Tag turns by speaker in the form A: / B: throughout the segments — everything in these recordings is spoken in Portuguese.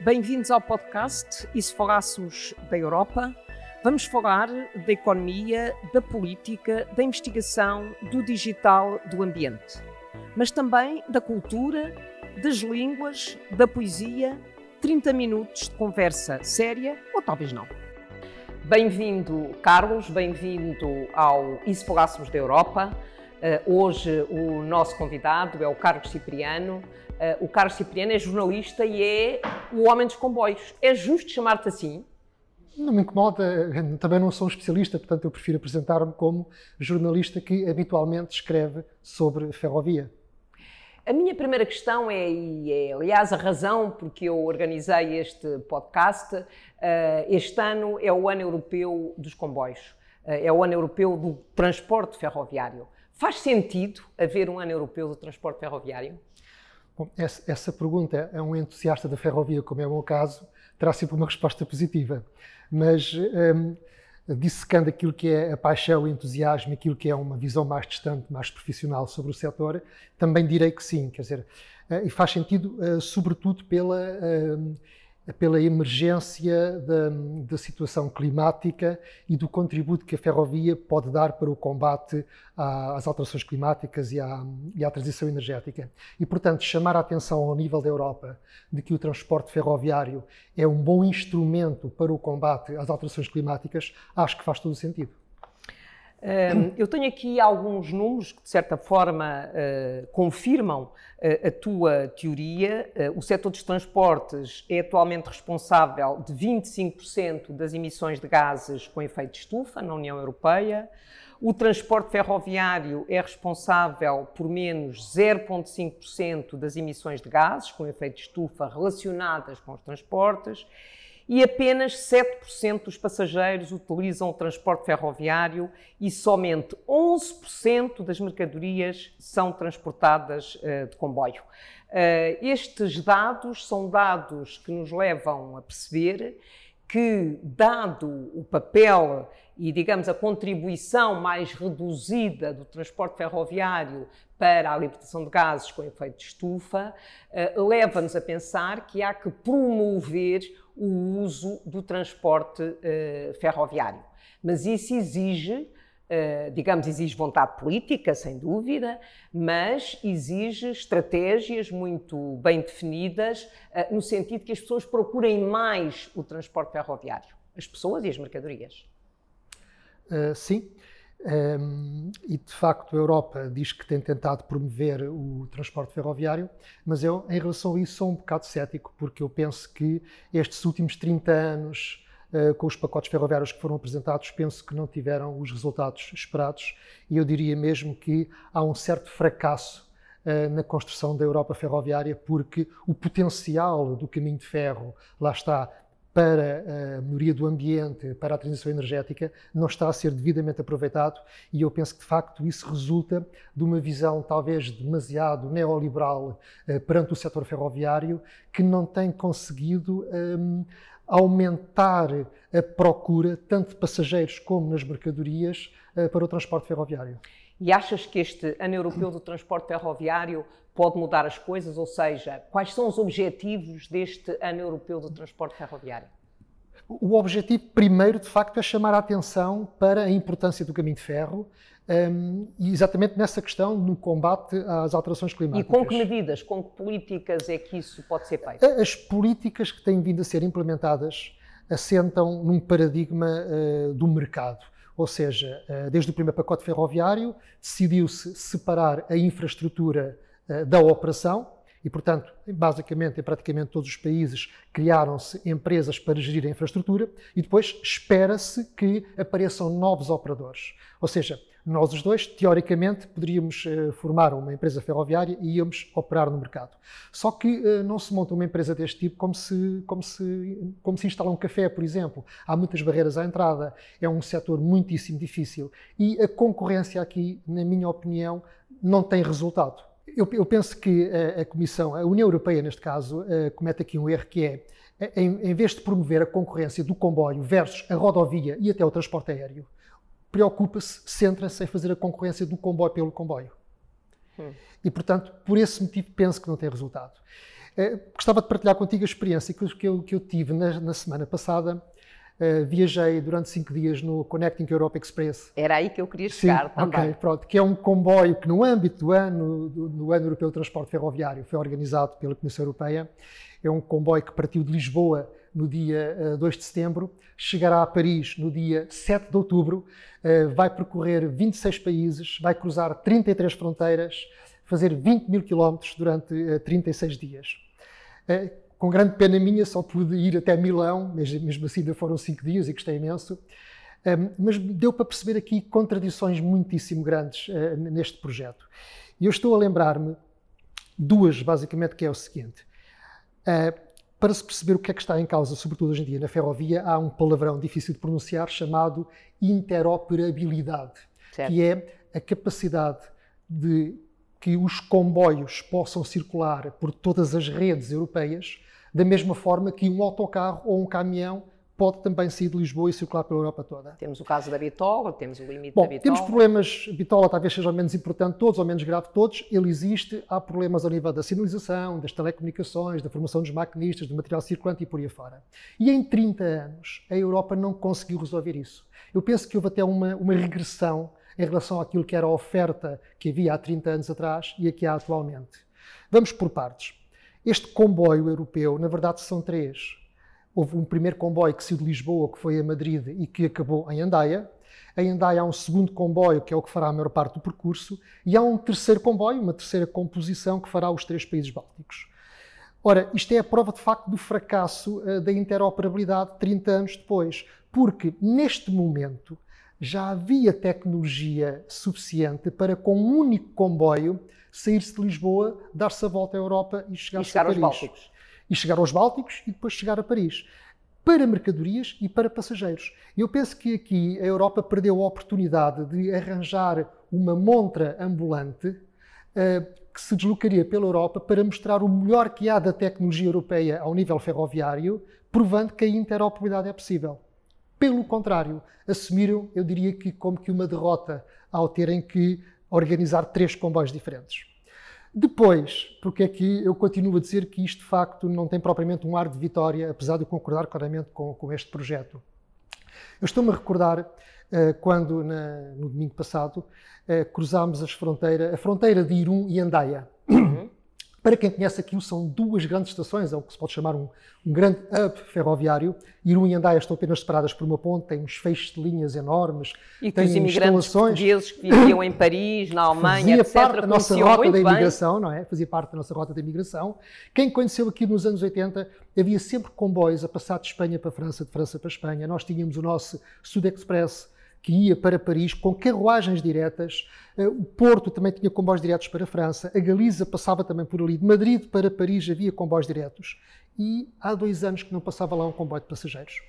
A: Bem-vindos ao podcast E se falássemos da Europa? Vamos falar da economia, da política, da investigação, do digital, do ambiente. Mas também da cultura, das línguas, da poesia. 30 minutos de conversa séria ou talvez não. Bem-vindo, Carlos, bem-vindo ao E se falássemos da Europa? Uh, hoje o nosso convidado é o Carlos Cipriano. Uh, o Carlos Cipriano é jornalista e é o homem dos comboios. É justo chamar-te assim?
B: Não me incomoda, também não sou um especialista, portanto eu prefiro apresentar-me como jornalista que habitualmente escreve sobre ferrovia.
A: A minha primeira questão é, e é aliás a razão porque eu organizei este podcast, uh, este ano é o ano europeu dos comboios, é o ano europeu do transporte ferroviário. Faz sentido haver um ano europeu do transporte ferroviário?
B: Bom, essa, pergunta é um entusiasta da ferrovia, como é o meu caso, terá sempre uma resposta positiva. Mas um, dissecando aquilo que é a paixão, o entusiasmo, aquilo que é uma visão mais distante, mais profissional sobre o setor, também direi que sim. Quer dizer, uh, e faz sentido, uh, sobretudo pela uh, pela emergência da, da, situação climática e do contributo que a ferrovia pode dar para o combate às alterações climáticas e à, e à, transição energética. E, portanto, chamar a atenção ao nível da Europa de que o transporte ferroviário é um bom instrumento para o combate às alterações climáticas, acho que faz todo o sentido.
A: Um, eu tenho aqui alguns números que, de certa forma, uh, confirmam uh, a tua teoria. Uh, o setor dos transportes é atualmente responsável de 25% das emissões de gases com efeito de estufa na União Europeia. O transporte ferroviário é responsável por menos 0,5% das emissões de gases com efeito de estufa relacionadas com os transportes e apenas 7% dos passageiros utilizam o transporte ferroviário e somente 11% das mercadorias são transportadas uh, de comboio. Uh, estes dados são dados que nos levam a perceber que, dado o papel e, digamos, a contribuição mais reduzida do transporte ferroviário para a libertação de gases com efeito de estufa, uh, leva-nos a pensar que há que promover o uso do transporte uh, ferroviário. Mas isso exige, uh, digamos, exige vontade política, sem dúvida, mas exige estratégias muito bem definidas, uh, no sentido que as pessoas procurem mais o transporte ferroviário, as pessoas e as mercadorias.
B: sim. Um, e de facto a Europa diz que tem tentado promover o transporte ferroviário, mas eu, em relação a isso, sou um bocado cético, porque eu penso que estes últimos 30 anos, uh, com os pacotes ferroviários que foram apresentados, penso que não tiveram os resultados esperados, e eu diria mesmo que há um certo fracasso uh, na construção da Europa ferroviária, porque o potencial do caminho de ferro, lá está, para a melhoria do ambiente, para a transição energética, não está a ser devidamente aproveitado e eu penso que, de facto, isso resulta de uma visão talvez demasiado neoliberal eh, perante o setor ferroviário, que não tem conseguido um, aumentar a procura, tanto de passageiros como nas mercadorias, uh, para o transporte ferroviário.
A: E achas que este ano europeu do transporte ferroviário pode mudar as coisas? Ou seja, quais são os objetivos deste ano europeu do transporte ferroviário?
B: O objetivo, primeiro, de facto, é chamar a atenção para a importância do caminho de ferro um, e exatamente nessa questão, no combate às alterações climáticas.
A: E com que medidas, com que políticas é que isso pode ser feito?
B: As políticas que têm vindo a ser implementadas assentam num paradigma uh, do mercado. Ou seja, uh, desde o primeiro pacote ferroviário, decidiu-se separar a infraestrutura eh, da operação e, portanto, basicamente, em praticamente todos os países, criaram-se empresas para gerir a infraestrutura e depois espera-se que apareçam novos operadores. Ou seja, nós os dois, teoricamente, poderíamos uh, formar uma empresa ferroviária e íamos operar no mercado. Só que uh, não se monta uma empresa deste tipo como se, como, se, como se instala um café, por exemplo. Há muitas barreiras à entrada, é um setor muitíssimo difícil e a concorrência aqui, na minha opinião, não tem resultado. Eu, eu penso que a, a, Comissão, a União Europeia, neste caso, uh, comete aqui um erro que é, em, em, vez de promover a concorrência do comboio versus a rodovia e até o transporte aéreo, preocupa-se, centra-se em fazer a concorrência do comboio pelo comboio. Hum. E, portanto, por esse motivo, penso que não tem resultado. Uh, gostava de partilhar contigo a experiência que, eu, que eu tive na, na semana passada. Uh, viajei durante cinco dias no Connecting Europe Express.
A: Era aí que eu queria chegar Sim, também.
B: Ok, pronto, que é um comboio que no âmbito do ano, do, do ano Europeu de Transporte Ferroviário, foi organizado pela Comissão Europeia. É um comboio que partiu de Lisboa no dia uh, 2 de setembro, chegará a Paris no dia 7 de outubro, uh, vai percorrer 26 países, vai cruzar 33 fronteiras, fazer 20 mil quilómetros durante uh, 36 dias. Uh, com grande pena minha, só pude ir até Milão, mesmo assim ainda foram 5 dias e gostei imenso. Um, mas deu para perceber aqui contradições muitíssimo grandes neste projeto. E eu estou a lembrar-me duas, basicamente, que é o seguinte. Para se perceber o que é que está em causa, sobretudo hoje em dia na ferrovia, há um palavrão difícil de pronunciar chamado interoperabilidade, certo. que é a capacidade de que os comboios possam circular por todas as redes europeias da mesma forma que um autocarro ou um caminhão pode também sair de Lisboa e circular pela Europa toda.
A: Temos o caso da Bitola, temos o limite
B: Bom,
A: da Bitola.
B: Temos problemas, Bitola talvez seja o menos importante de todos, ou menos grave de todos, ele existe, há problemas ao nível da sinalização, das telecomunicações, da formação dos maquinistas, do material circulante e por aí fora. E em 30 anos, a Europa não conseguiu resolver isso. Eu penso que houve até uma, uma regressão em relação àquilo que era a oferta que havia há 30 anos atrás e a que há atualmente. Vamos por partes. Este comboio europeu, na verdade, são três Houve um primeiro comboio que saiu de Lisboa, que foi a Madrid e que acabou em Andaia. Em Andaia há um segundo comboio, que é o que fará a maior parte do percurso, e há um terceiro comboio, uma terceira composição, que fará os três países bálticos. Ora, isto é a prova de facto do fracasso uh, da interoperabilidade 30 anos depois, porque neste momento já havia tecnologia suficiente para, com um único comboio, sair-se de Lisboa, dar-se a volta à Europa e chegar, e chegar a Paris. aos Bálticos e chegar aos Bálticos e depois chegar a Paris, para mercadorias e para passageiros. Eu penso que aqui a Europa perdeu a oportunidade de arranjar uma montra ambulante uh, que se deslocaria pela Europa para mostrar o melhor que há da tecnologia europeia ao nível ferroviário, provando que a interoperabilidade é possível. Pelo contrário, assumiram, eu diria que como que uma derrota ao terem que organizar três comboios diferentes. Depois, porque é que eu continuo a dizer que isto de facto não tem propriamente um ar de vitória, apesar de eu concordar claramente com, com este projeto. Eu estou-me a recordar uh, quando, na, no domingo passado, uh, cruzámos as fronteira, a fronteira de Irum e Andaia. Para quem conhece aquilo, são duas grandes estações, é o que se pode chamar um, um grande hub ferroviário. Iru e Andaia estão apenas separadas por uma ponte, tem uns feixes de linhas enormes,
A: e que os imigrantes portugueses que viviam em Paris, na Alemanha,
B: Fazia parte da nossa rota da imigração, bem. não é? Fazia parte da nossa rota da imigração. Quem conheceu aqui nos anos 80, havia sempre comboios a passar de Espanha para a França, de França para a Espanha. Nós tínhamos o nosso Sud Express, que ia para Paris com carruagens diretas. Eh, o Porto também tinha comboios diretos para a França. A Galiza passava também por ali. De Madrid para Paris havia comboios diretos. E há dois anos que não passava lá um comboio de passageiros.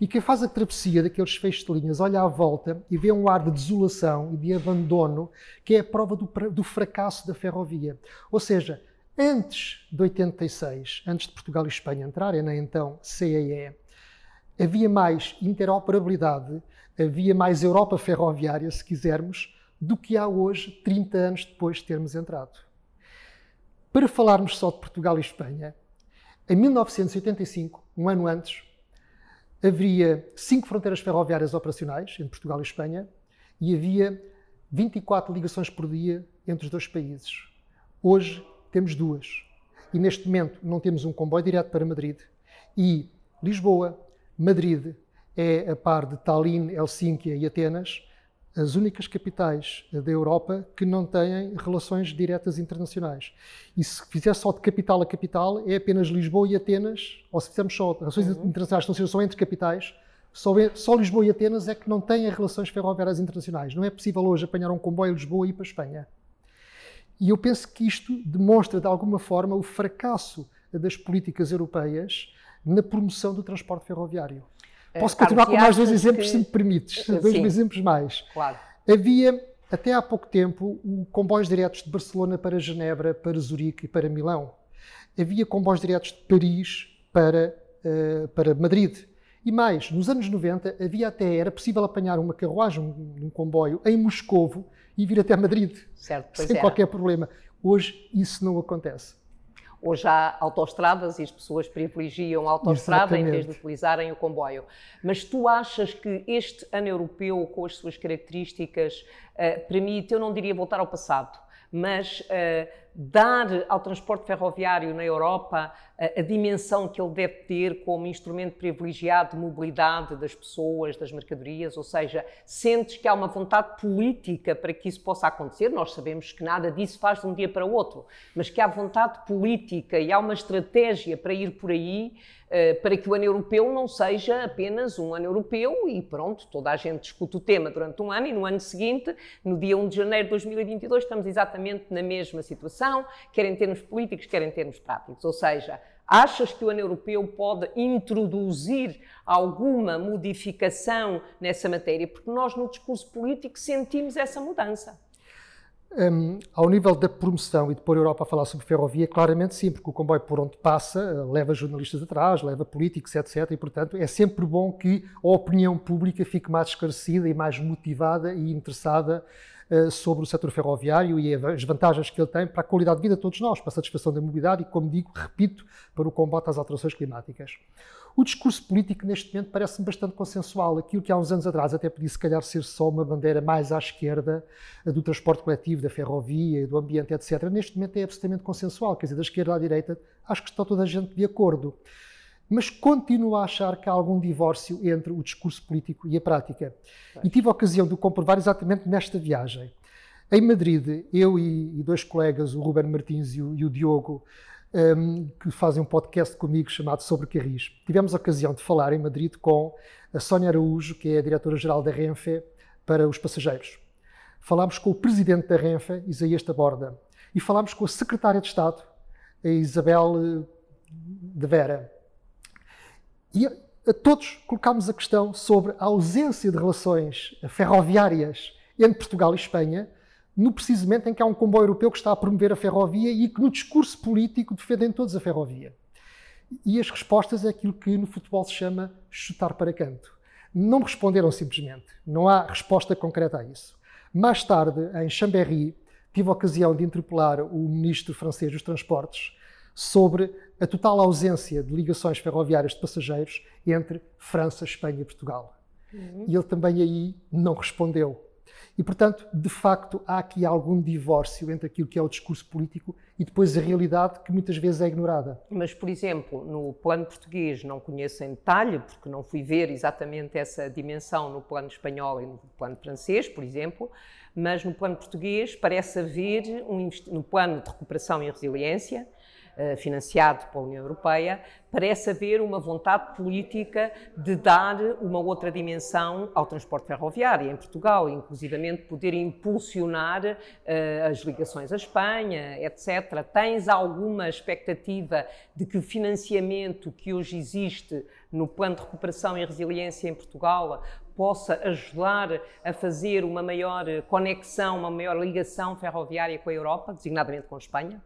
B: E quem faz a travessia daqueles feixes de linhas olha à volta e vê um ar de desolação e de abandono, que é a prova do, do fracasso da ferrovia. Ou seja, antes de 86, antes de Portugal e Espanha entrarem na então CEE, havia mais interoperabilidade havia mais Europa ferroviária, se quisermos, do que há hoje, 30 anos depois de termos entrado. Para falarmos só de Portugal e Espanha, em 1985, um ano antes, havia cinco fronteiras ferroviárias operacionais entre Portugal e Espanha e havia 24 ligações por dia entre os dois países. Hoje temos duas. E neste momento não temos um comboio direto para Madrid. E Lisboa, Madrid, é, a par de Tallinn, Helsínquia e Atenas, as únicas capitais da Europa que não têm relações diretas internacionais. E se fizer só de capital a capital, é apenas Lisboa e Atenas, ou se fizermos só relações uhum. internacionais, não sejam só entre capitais, só, só, Lisboa e Atenas é que não têm relações ferroviárias internacionais. Não é possível hoje apanhar um comboio a Lisboa e ir para a Espanha. E eu penso que isto demonstra, de alguma forma, o fracasso das políticas europeias na promoção do transporte ferroviário. É, Posso continuar com mais dois exemplos, que... se me permites. Dois Sim. exemplos mais.
A: Claro.
B: Havia, até há pouco tempo, comboios diretos de Barcelona para Genebra, para Zurique e para Milão. Havia comboios diretos de Paris para, uh, para Madrid. E mais, nos anos 90 havia até, era possível apanhar uma carruagem, um, um comboio em Moscovo e vir até Madrid.
A: Certo,
B: sem qualquer problema. Hoje isso não acontece.
A: Hoje há autoestradas e as pessoas privilegiam a autoestrada em vez de utilizarem o comboio. Mas tu achas que este ano europeu, com as suas características, uh, permite, eu não diria voltar ao passado, mas uh, dar ao transporte ferroviário na Europa uh, a dimensão que ele deve ter como instrumento privilegiado de mobilidade das pessoas, das mercadorias, ou seja, sentes que há uma vontade política para que isso possa acontecer. Nós sabemos que nada disso faz de um dia para o outro, mas que há vontade política e há uma estratégia para ir por aí uh, para que o ano europeu não seja apenas um ano europeu e pronto, toda a gente discute o tema durante um ano e no ano seguinte, no dia 1 de janeiro de 2022, estamos exatamente na mesma situação, quer em termos políticos, quer em termos práticos. Ou seja, Achas que o ano europeu pode introduzir alguma modificação nessa matéria? Porque nós, no discurso político, sentimos essa mudança.
B: Um, ao nível da promoção e de pôr a Europa a falar sobre ferrovia, claramente sim, porque o comboio por onde passa eh, leva jornalistas atrás, leva políticos, etc. E, portanto, é sempre bom que a opinião pública fique mais esclarecida e mais motivada e interessada sobre o setor ferroviário e as vantagens que ele tem para a qualidade de vida de todos nós, para a satisfação da mobilidade e, como digo, repito, para o combate às alterações climáticas. O discurso político neste momento parece-me bastante consensual. Aquilo que há uns anos atrás até podia se calhar ser só uma bandeira mais à esquerda do transporte coletivo, da ferrovia, do ambiente, etc. Neste momento é absolutamente consensual. Quer dizer, da esquerda à direita, acho que está toda a gente de acordo. Mas continuo a achar que há algum divórcio entre o discurso político e a prática. E tive a ocasião de o comprovar exatamente nesta viagem. Em Madrid, eu e, dois colegas, o Ruben Martins e o, Diogo, um, que fazem um podcast comigo chamado Sobre Carris. Tivemos a ocasião de falar em Madrid com a Sónia Araújo, que é a diretora-geral da Renfe para os passageiros. Falámos com o presidente da Renfe, Isaías Taborda, e falámos com a secretária de Estado, a Isabel eh, de Vera. E a todos colocámos a questão sobre a ausência de relações ferroviárias entre Portugal e Espanha no precisamente em que há um comboio europeu que está a promover a ferrovia e que no discurso político defendem todos a ferrovia. E as respostas é aquilo que no futebol se chama chutar para canto. Não responderam simplesmente, não há resposta concreta a isso. Mais tarde, em Chambéry, tive a ocasião de interpelar o ministro francês dos Transportes sobre a total ausência de ligações ferroviárias de passageiros entre França, Espanha e Portugal. Uhum. E ele também aí não respondeu. E, portanto, de facto, há aqui algum divórcio entre aquilo que é o discurso político e depois a realidade que muitas vezes é ignorada.
A: Mas, por exemplo, no plano português não conheço em detalhe, porque não fui ver exatamente essa dimensão no plano espanhol e no plano francês, por exemplo, mas no plano português parece haver, um, no plano de recuperação e resiliência, financiado pela União Europeia, parece haver uma vontade política de dar uma outra dimensão ao transporte ferroviário em Portugal, inclusivamente poder impulsionar uh, as ligações à Espanha, etc. Tens alguma expectativa de que o financiamento que hoje existe no Plano de Recuperação e Resiliência em Portugal possa ajudar a fazer uma maior conexão, uma maior ligação ferroviária com a Europa, designadamente com a Espanha?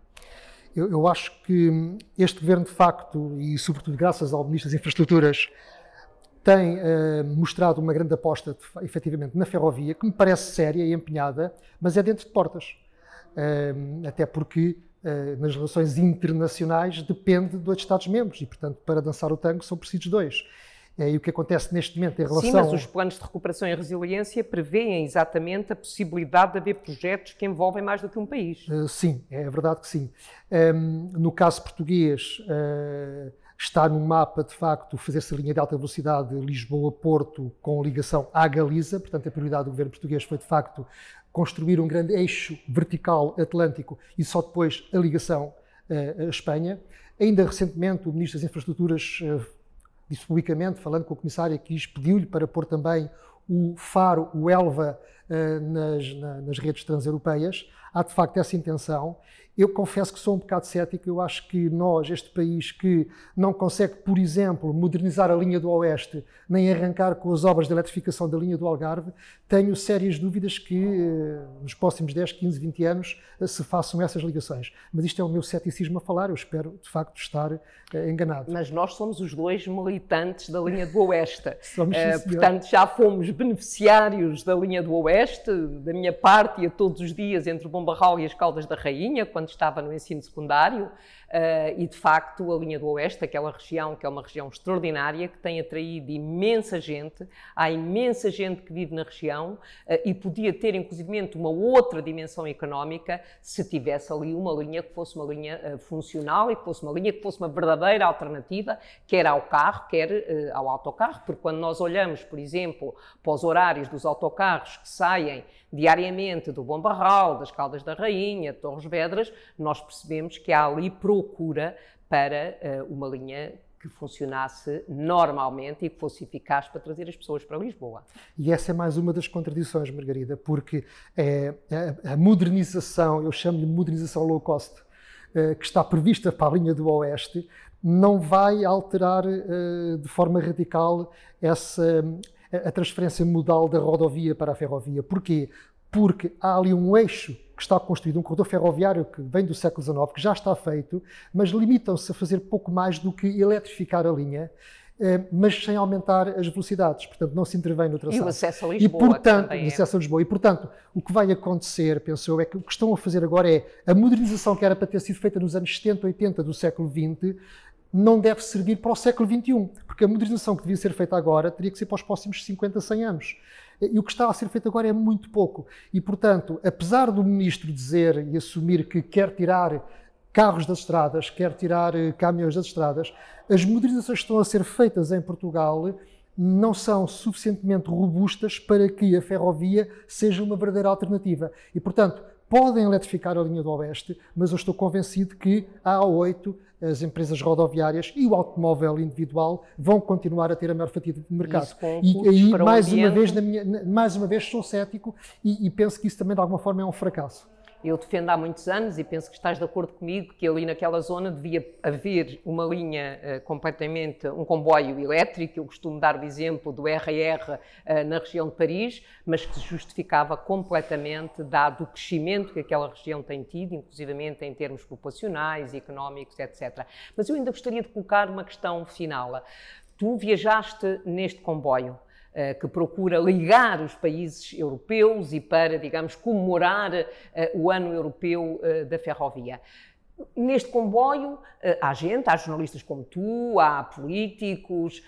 B: Eu, eu, acho que este governo, de facto, e sobretudo graças ao Ministro das Infraestruturas, tem uh, mostrado uma grande aposta, de, efetivamente, na ferrovia, que me parece séria e empenhada, mas é dentro de portas. Uh, até porque uh, nas relações internacionais depende dos Estados-membros e, portanto, para dançar o tango são precisos dois. É, e o que acontece neste momento em relação... Sim,
A: mas os planos de recuperação e resiliência prevêem exatamente a possibilidade de haver projetos que envolvem mais do que um país.
B: Uh, sim, é verdade que sim. Ehm, no caso português, uh, está no mapa, de facto, fazer-se a linha de alta velocidade Lisboa-Porto com ligação à Galiza, portanto a prioridade do governo português foi, de facto, construir um grande eixo vertical atlântico e só depois a ligação à Espanha. Ainda recentemente, o Ministro das Infraestruturas disse publicamente, falando com a comissária, que pediu-lhe para pôr também o Faro, o Elva, eh, nas, nas redes transeuropeias. Há de facto essa intenção eu confesso que sou um bocado cético. Eu acho que nós, este país que não consegue, por exemplo, modernizar a linha do Oeste, nem arrancar com as obras de eletrificação da linha do Algarve, tenho sérias dúvidas que eh, nos próximos 10, 15, 20 anos eh, se façam essas ligações. Mas isto é o meu ceticismo a falar. Eu espero, de facto, estar eh, enganado.
A: Mas nós somos os dois militantes da linha do Oeste. somos, uh, portanto, já fomos beneficiários da linha do Oeste. Da minha parte, ia todos os dias entre o Bombarral e as Caldas da Rainha, quando quando estava no ensino secundário, e de facto a linha do Oeste, aquela região que é uma região extraordinária, que tem atraído imensa gente, há imensa gente que vive na região e podia ter inclusivamente uma outra dimensão económica se tivesse ali uma linha que fosse uma linha funcional e que fosse uma linha que fosse uma verdadeira alternativa, quer ao carro, quer ao autocarro, porque quando nós olhamos, por exemplo, para os horários dos autocarros que saem diariamente do Bom Barral, das Caldas da Rainha, de Torres Vedras, nós percebemos que há ali procura para uh, uma linha que funcionasse normalmente e que fosse eficaz para trazer as pessoas para Lisboa.
B: E essa é mais uma das contradições, Margarida, porque é, a, a modernização, eu chamo-lhe modernização low cost, uh, que está prevista para a linha do Oeste, não vai alterar uh, de forma radical essa a transferência modal da rodovia para a ferrovia. Porquê? Porque há ali um eixo que está construído, um corredor ferroviário que vem do século XIX, que já está feito, mas limitam-se a fazer pouco mais do que eletrificar a linha, eh, mas sem aumentar as velocidades, portanto não se intervém no traçado.
A: E o acesso a Lisboa.
B: E portanto, o acesso a Lisboa. E portanto, o que vai acontecer, penso eu, é que o que estão a fazer agora é a modernização que era para ter sido feita nos anos 70, 80 do século XX, não deve servir para o século XXI, porque a modernização que devia ser feita agora teria que ser para os próximos 50, 100 anos. E o que está a ser feito agora é muito pouco. E, portanto, apesar do ministro dizer e assumir que quer tirar carros das estradas, quer tirar eh, caminhões das estradas, as modernizações que estão a ser feitas em Portugal não são suficientemente robustas para que a ferrovia seja uma verdadeira alternativa. E, portanto, podem eletrificar a linha do Oeste, mas eu estou convencido que a A8 as empresas rodoviárias e o automóvel individual vão continuar a ter a maior fatia de mercado.
A: E
B: aí, mais uma, vez, minha, mais uma vez, sou cético e, e penso que isso também, de alguma forma, é um fracasso
A: eu defendo há muitos anos e penso que estás de acordo comigo que ali naquela zona devia haver uma linha uh, completamente, um comboio elétrico. Eu costumo dar o exemplo do RR uh, eh, na região de Paris, mas que se justificava completamente, dado o crescimento que aquela região tem tido, inclusivamente em termos populacionais, económicos, etc. Mas eu ainda gostaria de colocar uma questão final. Tu viajaste neste comboio. Eh, que procura ligar os países europeus e para, digamos, comemorar eh, o ano europeu eh, da ferrovia. Neste comboio há gente, há jornalistas como tu, há políticos,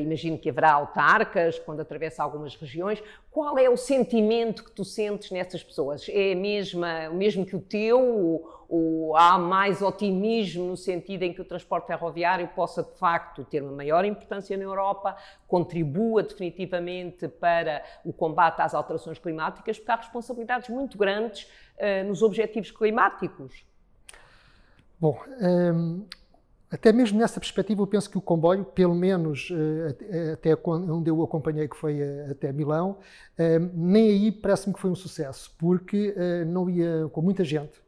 A: imagino que haverá autarcas quando atravessa algumas regiões. Qual é o sentimento que tu sentes nessas pessoas? É mesma, o mesmo que o teu? ou há mais otimismo no sentido em que o transporte ferroviário possa de facto ter uma maior importância na Europa, contribua definitivamente para o combate às alterações climáticas, porque há responsabilidades muito grandes uh, nos objetivos climáticos.
B: Bom, ehm, até mesmo nessa perspectiva, eu penso que o comboio, pelo menos uh, até onde eu acompanhei, que foi uh, até Milão, ehm, nem aí parece-me que foi um sucesso, porque não ia com muita gente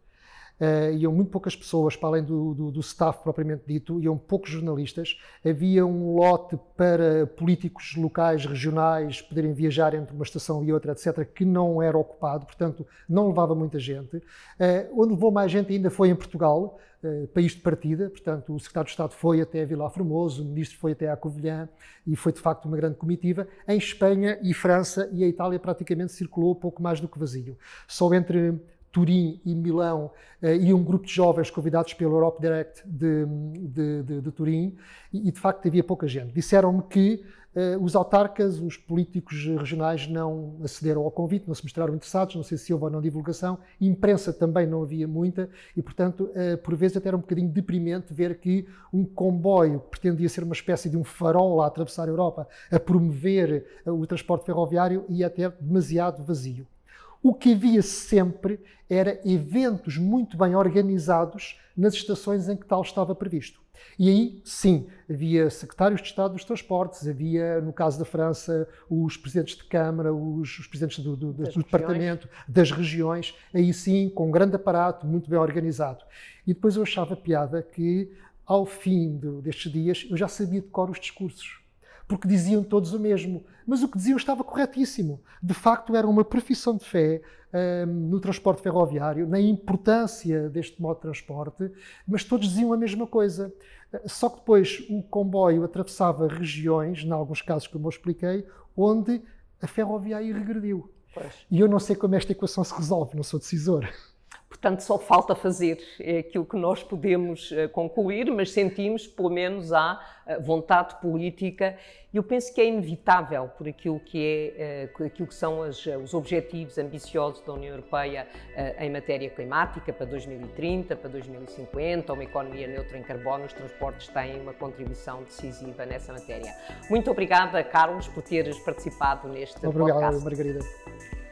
B: uh, iam muito poucas pessoas, para além do, do, do, staff propriamente dito, iam poucos jornalistas. Havia um lote para políticos locais, regionais, poderem viajar entre uma estação e outra, etc., que não era ocupado, portanto, não levava muita gente. Uh, onde levou mais gente ainda foi em Portugal, uh, país de partida, portanto, o secretário de Estado foi até Vila Formoso, o ministro foi até a Covilhã e foi de facto uma grande comitiva. Em Espanha e França e a Itália praticamente circulou pouco mais do que vazio. Só entre Turim e Milão, uh, e um grupo de jovens convidados pelo Europe Direct de, de, de, de Turim, e, e, de facto havia pouca gente. Disseram-me que uh, os autarcas, os políticos regionais não acederam ao convite, não se mostraram interessados, não sei se houve ou não divulgação, imprensa também não havia muita, e portanto, uh, por vezes até era um bocadinho deprimente ver que um comboio que pretendia ser uma espécie de um farol a atravessar a Europa, a promover o transporte ferroviário, ia até demasiado vazio. O que havia sempre era eventos muito bem organizados nas estações em que tal estava previsto. E aí, sim, havia secretários de Estado dos Transportes, havia, no caso da França, os presidentes de Câmara, os, os presidentes do, do, do Departamento, das regiões, aí sim, com um grande aparato, muito bem organizado. E depois eu achava piada que, ao fim de, destes dias, eu já sabia de cor os discursos porque diziam todos o mesmo. Mas o que diziam estava corretíssimo. De facto, era uma profissão de fé um, no transporte ferroviário, na importância deste modo de transporte, mas todos diziam a mesma coisa. Só que depois o comboio atravessava regiões, em alguns casos, como eu expliquei, onde a ferroviária regrediu. Pois. E eu não sei como esta equação se resolve, não sou decisor.
A: Portanto, só falta fazer é aquilo que nós podemos uh, concluir, mas sentimos, pelo menos, há uh, vontade política. Eu penso que é inevitável por aquilo que, é, aquilo que são as, os objetivos ambiciosos da União Europeia em matéria climática para 2030, para 2050, uma economia neutra em carbono. Os transportes têm uma contribuição decisiva nessa matéria. Muito obrigada, Carlos, por teres participado neste
B: Obrigado,
A: podcast.
B: Margarida.